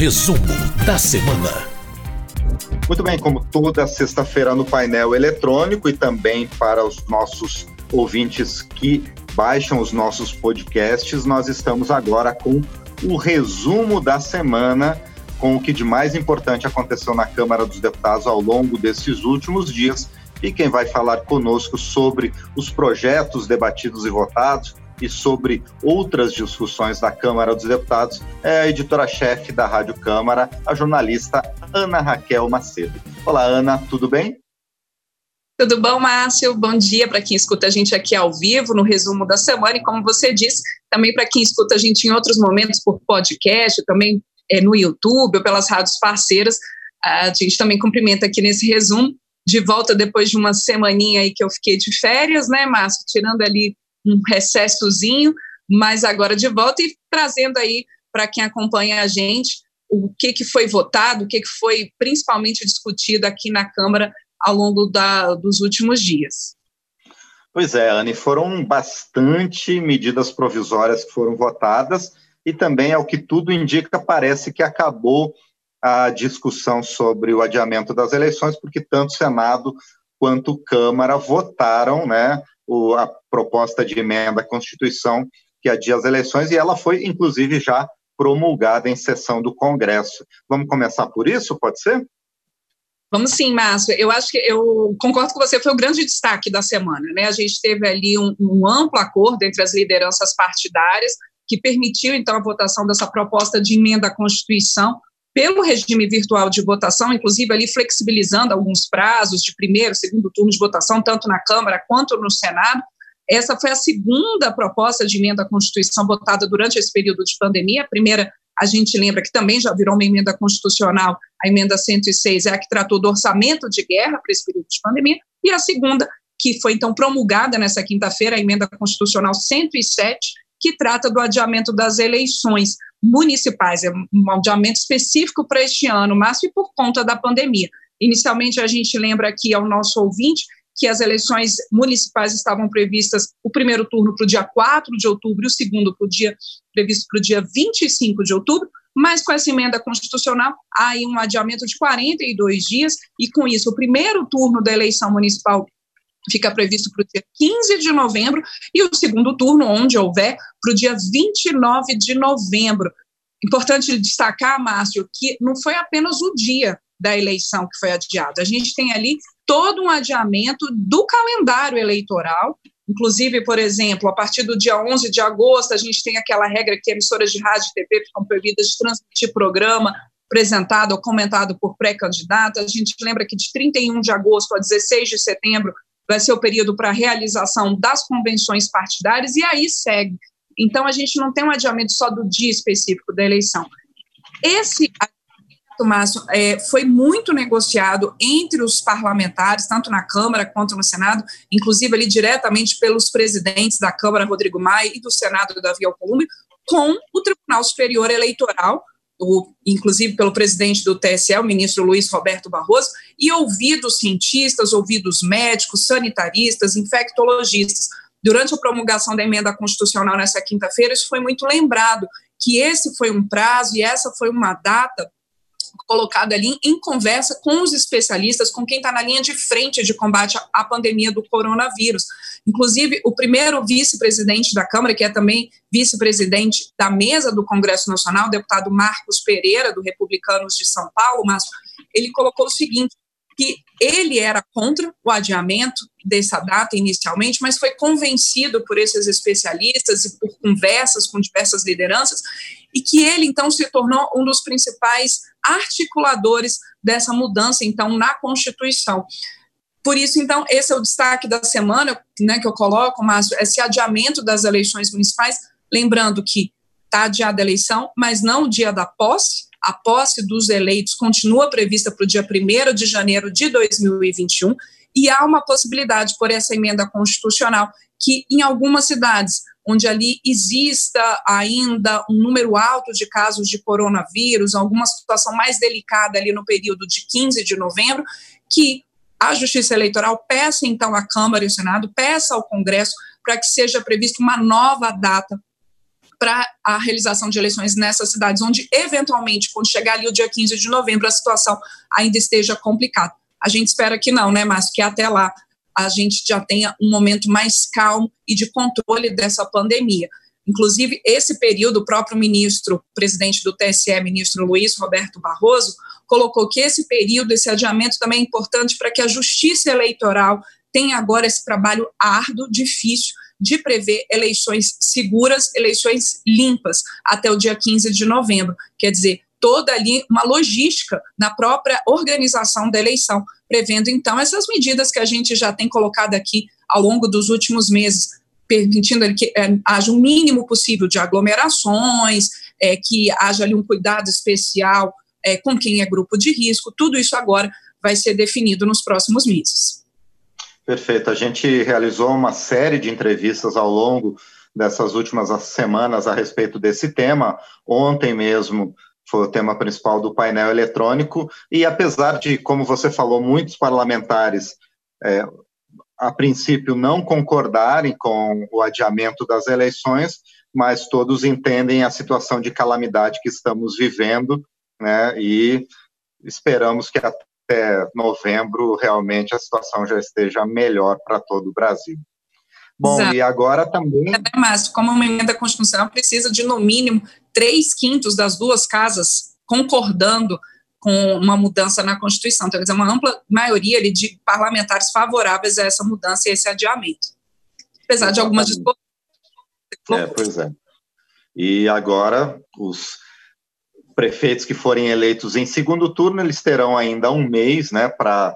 Resumo da semana. Muito bem, como toda sexta-feira no painel eletrônico e também para os nossos ouvintes que baixam os nossos podcasts, nós estamos agora com o resumo da semana, com o que de mais importante aconteceu na Câmara dos Deputados ao longo desses últimos dias. E quem vai falar conosco sobre os projetos debatidos e votados e sobre outras discussões da Câmara dos Deputados é a editora-chefe da Rádio Câmara, a jornalista Ana Raquel Macedo. Olá, Ana, tudo bem? Tudo bom, Márcio? Bom dia para quem escuta a gente aqui ao vivo, no resumo da semana, e como você disse, também para quem escuta a gente em outros momentos por podcast, também é, no YouTube ou pelas rádios parceiras. A gente também cumprimenta aqui nesse resumo, de volta depois de uma semaninha aí que eu fiquei de férias, né, Márcio? Tirando ali um recessozinho, mas agora de volta e trazendo aí para quem acompanha a gente o que, que foi votado, o que, que foi principalmente discutido aqui na Câmara ao longo da, dos últimos dias. Pois é, Anne, foram bastante medidas provisórias que foram votadas e também, ao que tudo indica, parece que acabou a discussão sobre o adiamento das eleições, porque tanto Senado quanto Câmara votaram né, o, a proposta de emenda à Constituição que adia as eleições, e ela foi, inclusive, já promulgada em sessão do Congresso. Vamos começar por isso, pode ser? Vamos sim, Márcio. Eu acho que eu concordo com você, foi o grande destaque da semana. Né? A gente teve ali um, um amplo acordo entre as lideranças partidárias que permitiu, então, a votação dessa proposta de emenda à Constituição pelo regime virtual de votação, inclusive ali flexibilizando alguns prazos de primeiro, segundo turno de votação, tanto na Câmara quanto no Senado. Essa foi a segunda proposta de emenda à Constituição votada durante esse período de pandemia. A primeira a gente lembra que também já virou uma emenda constitucional, a emenda 106 é a que tratou do orçamento de guerra para esse período de pandemia, e a segunda, que foi então promulgada nessa quinta-feira, a emenda constitucional 107, que trata do adiamento das eleições municipais, é um adiamento específico para este ano, mas por conta da pandemia. Inicialmente, a gente lembra aqui ao nosso ouvinte que as eleições municipais estavam previstas, o primeiro turno para o dia 4 de outubro e o segundo pro dia, previsto para o dia 25 de outubro, mas com essa emenda constitucional há um adiamento de 42 dias, e com isso o primeiro turno da eleição municipal fica previsto para o dia 15 de novembro, e o segundo turno, onde houver, para o dia 29 de novembro. Importante destacar, Márcio, que não foi apenas o dia da eleição que foi adiado. A gente tem ali todo um adiamento do calendário eleitoral. Inclusive, por exemplo, a partir do dia 11 de agosto, a gente tem aquela regra que emissoras de rádio e TV ficam proibidas de transmitir programa apresentado ou comentado por pré-candidato. A gente lembra que de 31 de agosto a 16 de setembro vai ser o período para realização das convenções partidárias, e aí segue. Então, a gente não tem um adiamento só do dia específico da eleição. Esse Márcio, é, foi muito negociado entre os parlamentares, tanto na Câmara quanto no Senado, inclusive ali diretamente pelos presidentes da Câmara, Rodrigo Maia, e do Senado, Davi Alcolumbre, com o Tribunal Superior Eleitoral, o, inclusive pelo presidente do TSE, o ministro Luiz Roberto Barroso, e ouvidos cientistas, ouvidos médicos, sanitaristas, infectologistas. Durante a promulgação da emenda constitucional nessa quinta-feira, isso foi muito lembrado, que esse foi um prazo e essa foi uma data colocado ali em conversa com os especialistas, com quem está na linha de frente de combate à pandemia do coronavírus. Inclusive, o primeiro vice-presidente da Câmara, que é também vice-presidente da mesa do Congresso Nacional, o deputado Marcos Pereira, do Republicanos de São Paulo, mas ele colocou o seguinte: que ele era contra o adiamento dessa data inicialmente, mas foi convencido por esses especialistas e por conversas com diversas lideranças, e que ele então se tornou um dos principais articuladores dessa mudança então na Constituição. Por isso, então, esse é o destaque da semana, né, que eu coloco, Márcio, esse adiamento das eleições municipais, lembrando que está adiada a eleição, mas não o dia da posse, a posse dos eleitos continua prevista para o dia 1 de janeiro de 2021, e há uma possibilidade, por essa emenda constitucional, que em algumas cidades onde ali exista ainda um número alto de casos de coronavírus, alguma situação mais delicada ali no período de 15 de novembro, que a Justiça Eleitoral peça então à Câmara e ao Senado, peça ao Congresso para que seja prevista uma nova data para a realização de eleições nessas cidades, onde, eventualmente, quando chegar ali o dia 15 de novembro, a situação ainda esteja complicada. A gente espera que não, né, Márcio? Que até lá a gente já tenha um momento mais calmo e de controle dessa pandemia. Inclusive, esse período, o próprio ministro, presidente do TSE, ministro Luiz Roberto Barroso, colocou que esse período, esse adiamento também é importante para que a justiça eleitoral tenha agora esse trabalho árduo, difícil, de prever eleições seguras, eleições limpas, até o dia 15 de novembro. Quer dizer, toda ali uma logística na própria organização da eleição, prevendo então essas medidas que a gente já tem colocado aqui ao longo dos últimos meses, permitindo que é, haja o um mínimo possível de aglomerações, é, que haja ali um cuidado especial é, com quem é grupo de risco, tudo isso agora vai ser definido nos próximos meses. Perfeito. A gente realizou uma série de entrevistas ao longo dessas últimas semanas a respeito desse tema. Ontem mesmo foi o tema principal do painel eletrônico, e apesar de, como você falou, muitos parlamentares, é, a princípio, não concordarem com o adiamento das eleições, mas todos entendem a situação de calamidade que estamos vivendo, né, e esperamos que até novembro realmente a situação já esteja melhor para todo o Brasil. Bom, Exato. e agora também. É, mas como uma emenda constitucional precisa de, no mínimo, três quintos das duas casas concordando com uma mudança na Constituição. Então, quer dizer, uma ampla maioria ali, de parlamentares favoráveis a essa mudança e esse adiamento. Apesar de algumas discussões. É, pois é. E agora, os prefeitos que forem eleitos em segundo turno, eles terão ainda um mês né, para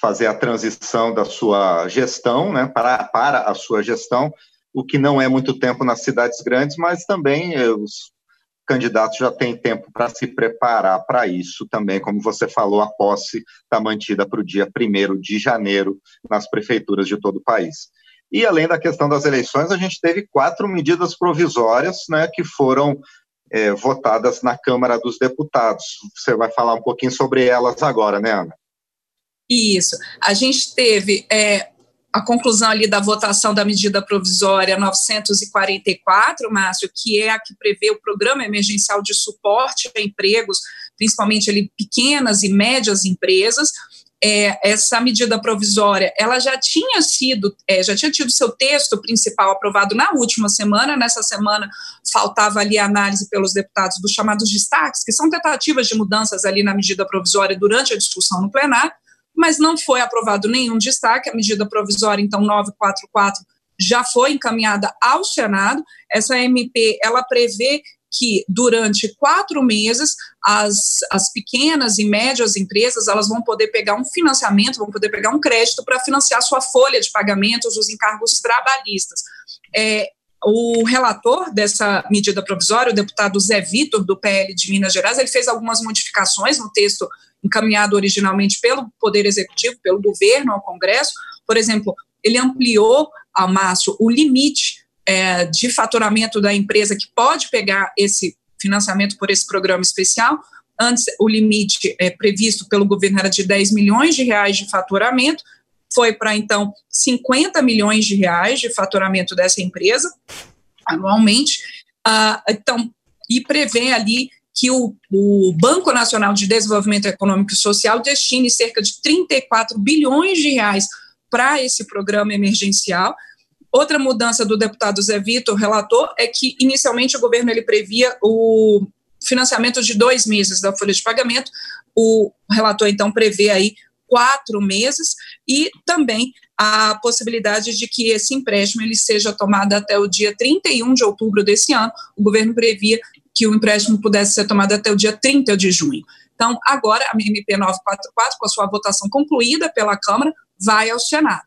fazer a transição da sua gestão, né, para, para a sua gestão, o que não é muito tempo nas cidades grandes, mas também eh, os candidatos já têm tempo para se preparar para isso também, como você falou, a posse está mantida para o dia 1 de janeiro nas prefeituras de todo o país. E além da questão das eleições, a gente teve quatro medidas provisórias né, que foram é, votadas na Câmara dos Deputados. Você vai falar um pouquinho sobre elas agora, né, Ana? Isso. A gente teve é, a conclusão ali da votação da medida provisória 944, Márcio, que é a que prevê o programa emergencial de suporte a empregos, principalmente ali pequenas e médias empresas. É, essa medida provisória, ela já tinha sido, é, já tinha tido seu texto principal aprovado na última semana. Nessa semana faltava ali a análise pelos deputados dos chamados destaques, que são tentativas de mudanças ali na medida provisória durante a discussão no plenário mas não foi aprovado nenhum destaque. A medida provisória, então, 944, já foi encaminhada ao Senado. Essa MP, ela prevê que durante quatro meses as, as pequenas e médias empresas elas vão poder pegar um financiamento, vão poder pegar um crédito para financiar sua folha de pagamentos dos encargos trabalhistas. É, o relator dessa medida provisória, o deputado Zé Vitor, do PL de Minas Gerais, ele fez algumas modificações no texto encaminhado originalmente pelo Poder Executivo, pelo governo ao Congresso. Por exemplo, ele ampliou, a Márcio, o limite é, de faturamento da empresa que pode pegar esse financiamento por esse programa especial. Antes, o limite é, previsto pelo governo era de 10 milhões de reais de faturamento, foi para então 50 milhões de reais de faturamento dessa empresa anualmente. Uh, então, e prevê ali que o, o, Banco Nacional de Desenvolvimento Econômico e Social destine cerca de 34 bilhões de reais para esse programa emergencial. Outra mudança do deputado Zé Vitor, relator, é que inicialmente o governo ele previa o financiamento de dois meses da folha de pagamento. O relator então prevê aí quatro meses e também a possibilidade de que esse empréstimo ele seja tomado até o dia 31 de outubro desse ano. O governo previa que o empréstimo pudesse ser tomado até o dia 30 de junho. Então, agora a MP 944, com a sua votação concluída pela Câmara, vai ao Senado.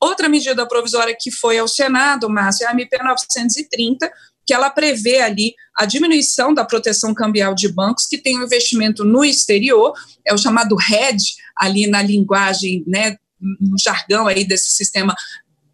Outra medida provisória que foi ao Senado, Márcia, é a MP 930, que ela prevê ali a diminuição da proteção cambial de bancos que têm um investimento no exterior, é o chamado RED, ali na linguagem, né, no jargão aí desse sistema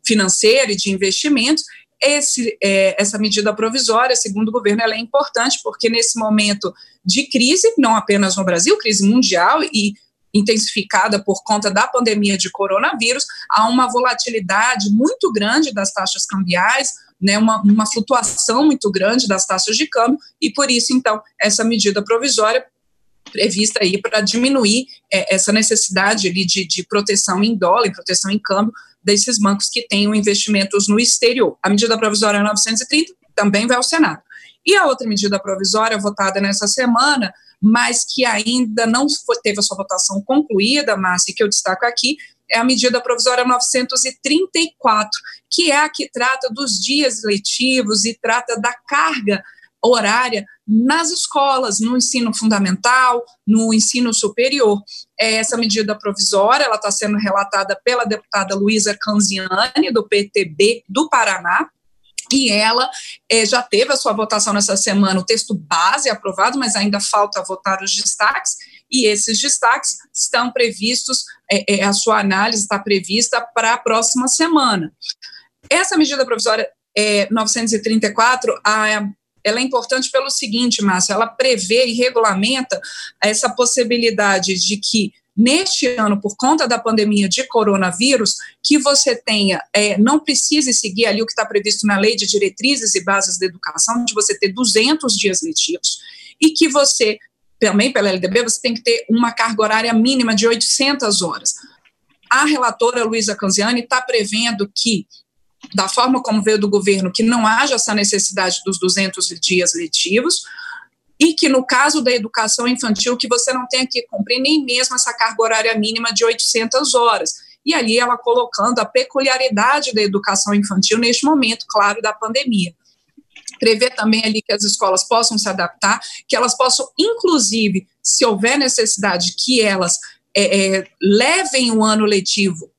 financeiro e de investimentos, esse, é, essa medida provisória, segundo o governo, ela é importante porque nesse momento de crise, não apenas no Brasil, crise mundial e intensificada por conta da pandemia de coronavírus, há uma volatilidade muito grande das taxas cambiais, né, uma, uma flutuação muito grande das taxas de câmbio, e por isso, então, essa medida provisória prevista aí para diminuir é, essa necessidade ali de, de proteção em dólar, proteção em câmbio desses bancos que tenham investimentos no exterior. A medida provisória 930 também vai ao Senado. E a outra medida provisória votada nessa semana, mas que ainda não foi, teve a sua votação concluída, Márcia, que eu destaco aqui, é a medida provisória 934, que é a que trata dos dias letivos e trata da carga horária nas escolas, no ensino fundamental, no ensino superior. É essa medida provisória, ela está sendo relatada pela deputada Luísa Canziani, do PTB do Paraná, e ela é, já teve a sua votação nessa semana, o texto base aprovado, mas ainda falta votar os destaques, e esses destaques estão previstos, é, é, a sua análise está prevista para a próxima semana. Essa medida provisória 934, a, ela é importante pelo seguinte, Márcia, ela prevê e regulamenta essa possibilidade de que neste ano, por conta da pandemia de coronavírus, que você tenha, é, não precise seguir ali o que está previsto na lei de diretrizes e bases da educação, de você ter 200 dias letivos, e que você, também pela LDB, você tem que ter uma carga horária mínima de 800 horas. A relatora Luísa Canziani está prevendo que da forma como veio do governo, que não haja essa necessidade dos 200 dias letivos, e que no caso da educação infantil que você não tenha que cumprir nem mesmo essa carga horária mínima de 800 horas. E ali ela colocando a peculiaridade da educação infantil neste momento, claro, da pandemia. Prever também ali que as escolas possam se adaptar, que elas possam, inclusive, se houver necessidade, que elas é, é, levem o ano letivo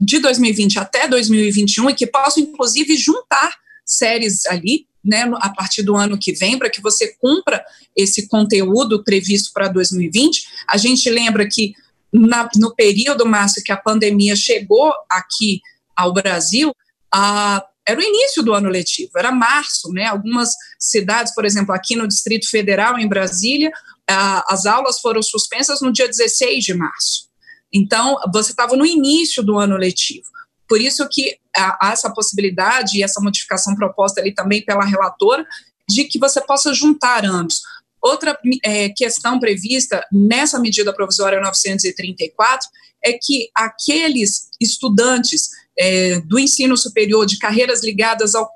de 2020 até 2021 e que possam, inclusive, juntar séries ali né, a partir do ano que vem, para que você cumpra esse conteúdo previsto para 2020. A gente lembra que na, no período, Márcio, que a pandemia chegou aqui ao Brasil, a, era o início do ano letivo, era março, né? Algumas cidades, por exemplo, aqui no Distrito Federal, em Brasília, a, as aulas foram suspensas no dia 16 de março. Então, você estava no início do ano letivo. Por isso que há essa possibilidade e essa modificação proposta ali também pela relatora de que você possa juntar ambos. Outra é, questão prevista nessa medida provisória 934 é que aqueles estudantes é, do ensino superior de carreiras ligadas ao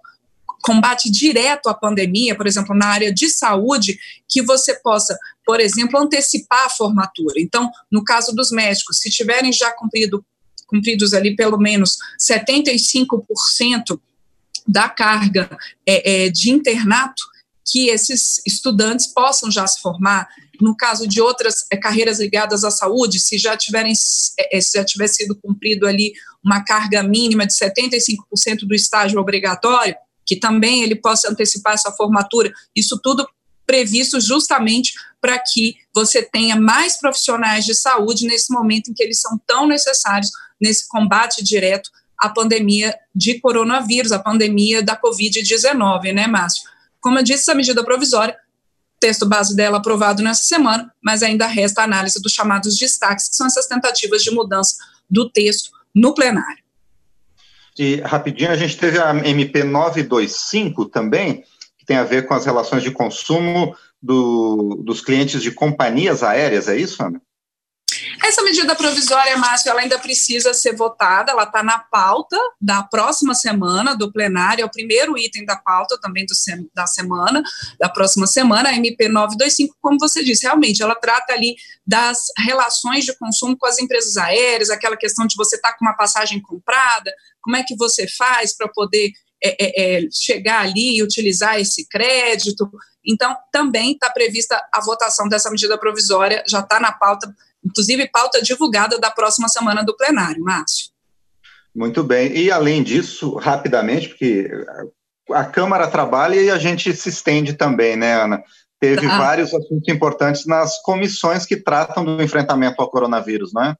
combate direto à pandemia, por exemplo, na área de saúde, que você possa, por exemplo, antecipar a formatura. Então, no caso dos médicos, se tiverem já cumprido cumpridos ali pelo menos 75% da carga é, é, de internato, que esses estudantes possam já se formar. No caso de outras é, carreiras ligadas à saúde, se já tiverem é, é, se já tiver sido cumprido ali uma carga mínima de 75% do estágio obrigatório, que também ele possa antecipar essa formatura. Isso tudo previsto justamente para que você tenha mais profissionais de saúde nesse momento em que eles são tão necessários nesse combate direto à pandemia de coronavírus, a pandemia da Covid-19, né, Márcio? Como eu disse, a medida provisória, texto base dela aprovado nessa semana, mas ainda resta a análise dos chamados destaques, que são essas tentativas de mudança do texto no plenário. E rapidinho, a gente teve a MP 925 também, tem a ver com as relações de consumo do, dos clientes de companhias aéreas, é isso, Ana? Essa medida provisória, Márcio, ela ainda precisa ser votada, ela está na pauta da próxima semana do plenário, é o primeiro item da pauta também do, da semana, da próxima semana, a MP 925, como você disse, realmente, ela trata ali das relações de consumo com as empresas aéreas, aquela questão de você estar tá com uma passagem comprada, como é que você faz para poder é, é, é, chegar ali e utilizar esse crédito. Então, também está prevista a votação dessa medida provisória, já está na pauta, inclusive pauta divulgada da próxima semana do plenário, Márcio. Muito bem. E além disso, rapidamente, porque a Câmara trabalha e a gente se estende também, né, Ana? Teve tá. vários assuntos importantes nas comissões que tratam do enfrentamento ao coronavírus, não é?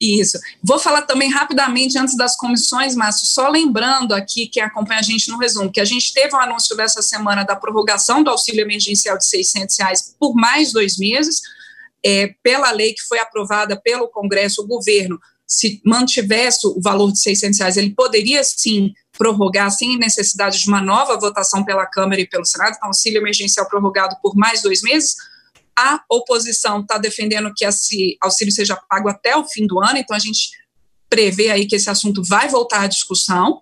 Isso. Vou falar também rapidamente antes das comissões, Márcio, só lembrando aqui que acompanha a gente no resumo, que a gente teve um anúncio dessa semana da prorrogação do auxílio emergencial de 600 reais por mais dois meses. É, pela lei que foi aprovada pelo Congresso, o governo, se mantivesse o valor de 600 reais, ele poderia sim prorrogar sem necessidade de uma nova votação pela Câmara e pelo Senado, então auxílio emergencial prorrogado por mais dois meses. A oposição está defendendo que esse auxílio seja pago até o fim do ano, então a gente prevê aí que esse assunto vai voltar à discussão.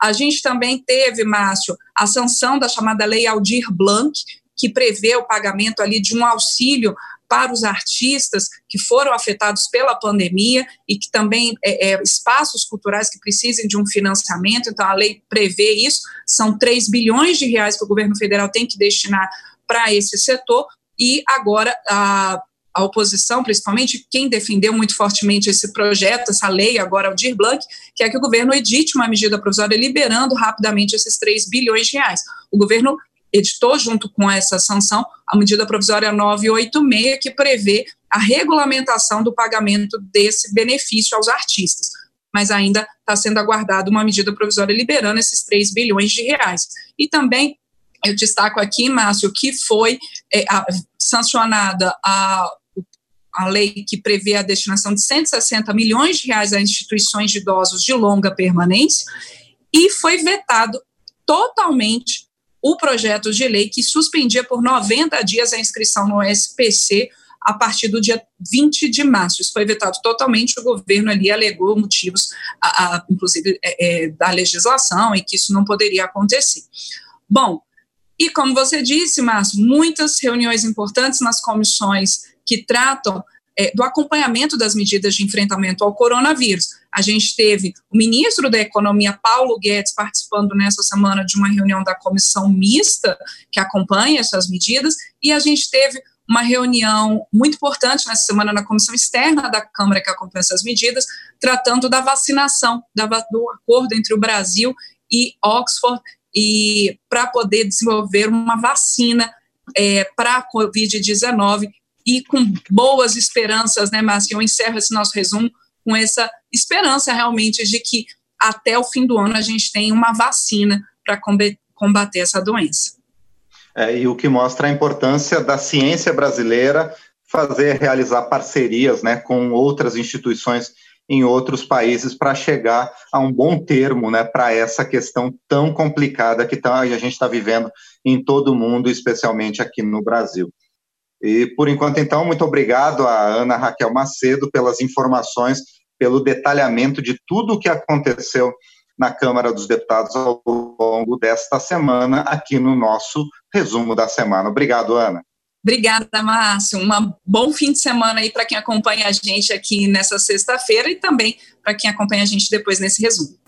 A gente também teve, Márcio, a sanção da chamada Lei Aldir Blanc, que prevê o pagamento ali de um auxílio para os artistas que foram afetados pela pandemia e que também é, é, espaços culturais que precisem de um financiamento, então a lei prevê isso, são 3 bilhões de reais que o governo federal tem que destinar para esse setor, e agora a, a oposição, principalmente quem defendeu muito fortemente esse projeto, essa lei, agora o Dir Blanc, quer que o governo edite uma medida provisória liberando rapidamente esses 3 bilhões de reais. O governo editou, junto com essa sanção, a medida provisória 986, que prevê a regulamentação do pagamento desse benefício aos artistas. Mas ainda está sendo aguardada uma medida provisória liberando esses 3 bilhões de reais. E também eu destaco aqui, Márcio, que foi é, a, sancionada a, a lei que prevê a destinação de 160 milhões de reais a instituições de idosos de longa permanência, e foi vetado totalmente o projeto de lei que suspendia por 90 dias a inscrição no SPC a partir do dia 20 de março. Isso foi vetado totalmente, o governo ali alegou motivos, a, a, inclusive, é, é, da legislação, e que isso não poderia acontecer. Bom, e como você disse, Márcio, muitas reuniões importantes nas comissões que tratam é, do acompanhamento das medidas de enfrentamento ao coronavírus. A gente teve o ministro da Economia, Paulo Guedes, participando nessa semana de uma reunião da comissão mista que acompanha essas medidas, e a gente teve uma reunião muito importante nessa semana na comissão externa da Câmara que acompanha essas medidas, tratando da vacinação, da, do acordo entre o Brasil e Oxford, e para poder desenvolver uma vacina é, para a Covid-19 e com boas esperanças, né, Márcio? Eu encerro esse nosso resumo com essa esperança realmente de que até o fim do ano a gente tem uma vacina para combater essa doença. É, e o que mostra a importância da ciência brasileira fazer, realizar parcerias né, com outras instituições em outros países para chegar a um bom termo né, para essa questão tão complicada que tá, a gente está vivendo em todo o mundo, especialmente aqui no Brasil. E por enquanto, então, muito obrigado a Ana Raquel Macedo pelas informações, pelo detalhamento de tudo o que aconteceu na Câmara dos Deputados ao longo desta semana, aqui no nosso resumo da semana. Obrigado, Ana. Obrigada, Márcio. Um bom fim de semana aí para quem acompanha a gente aqui nessa sexta-feira e também para quem acompanha a gente depois nesse resumo.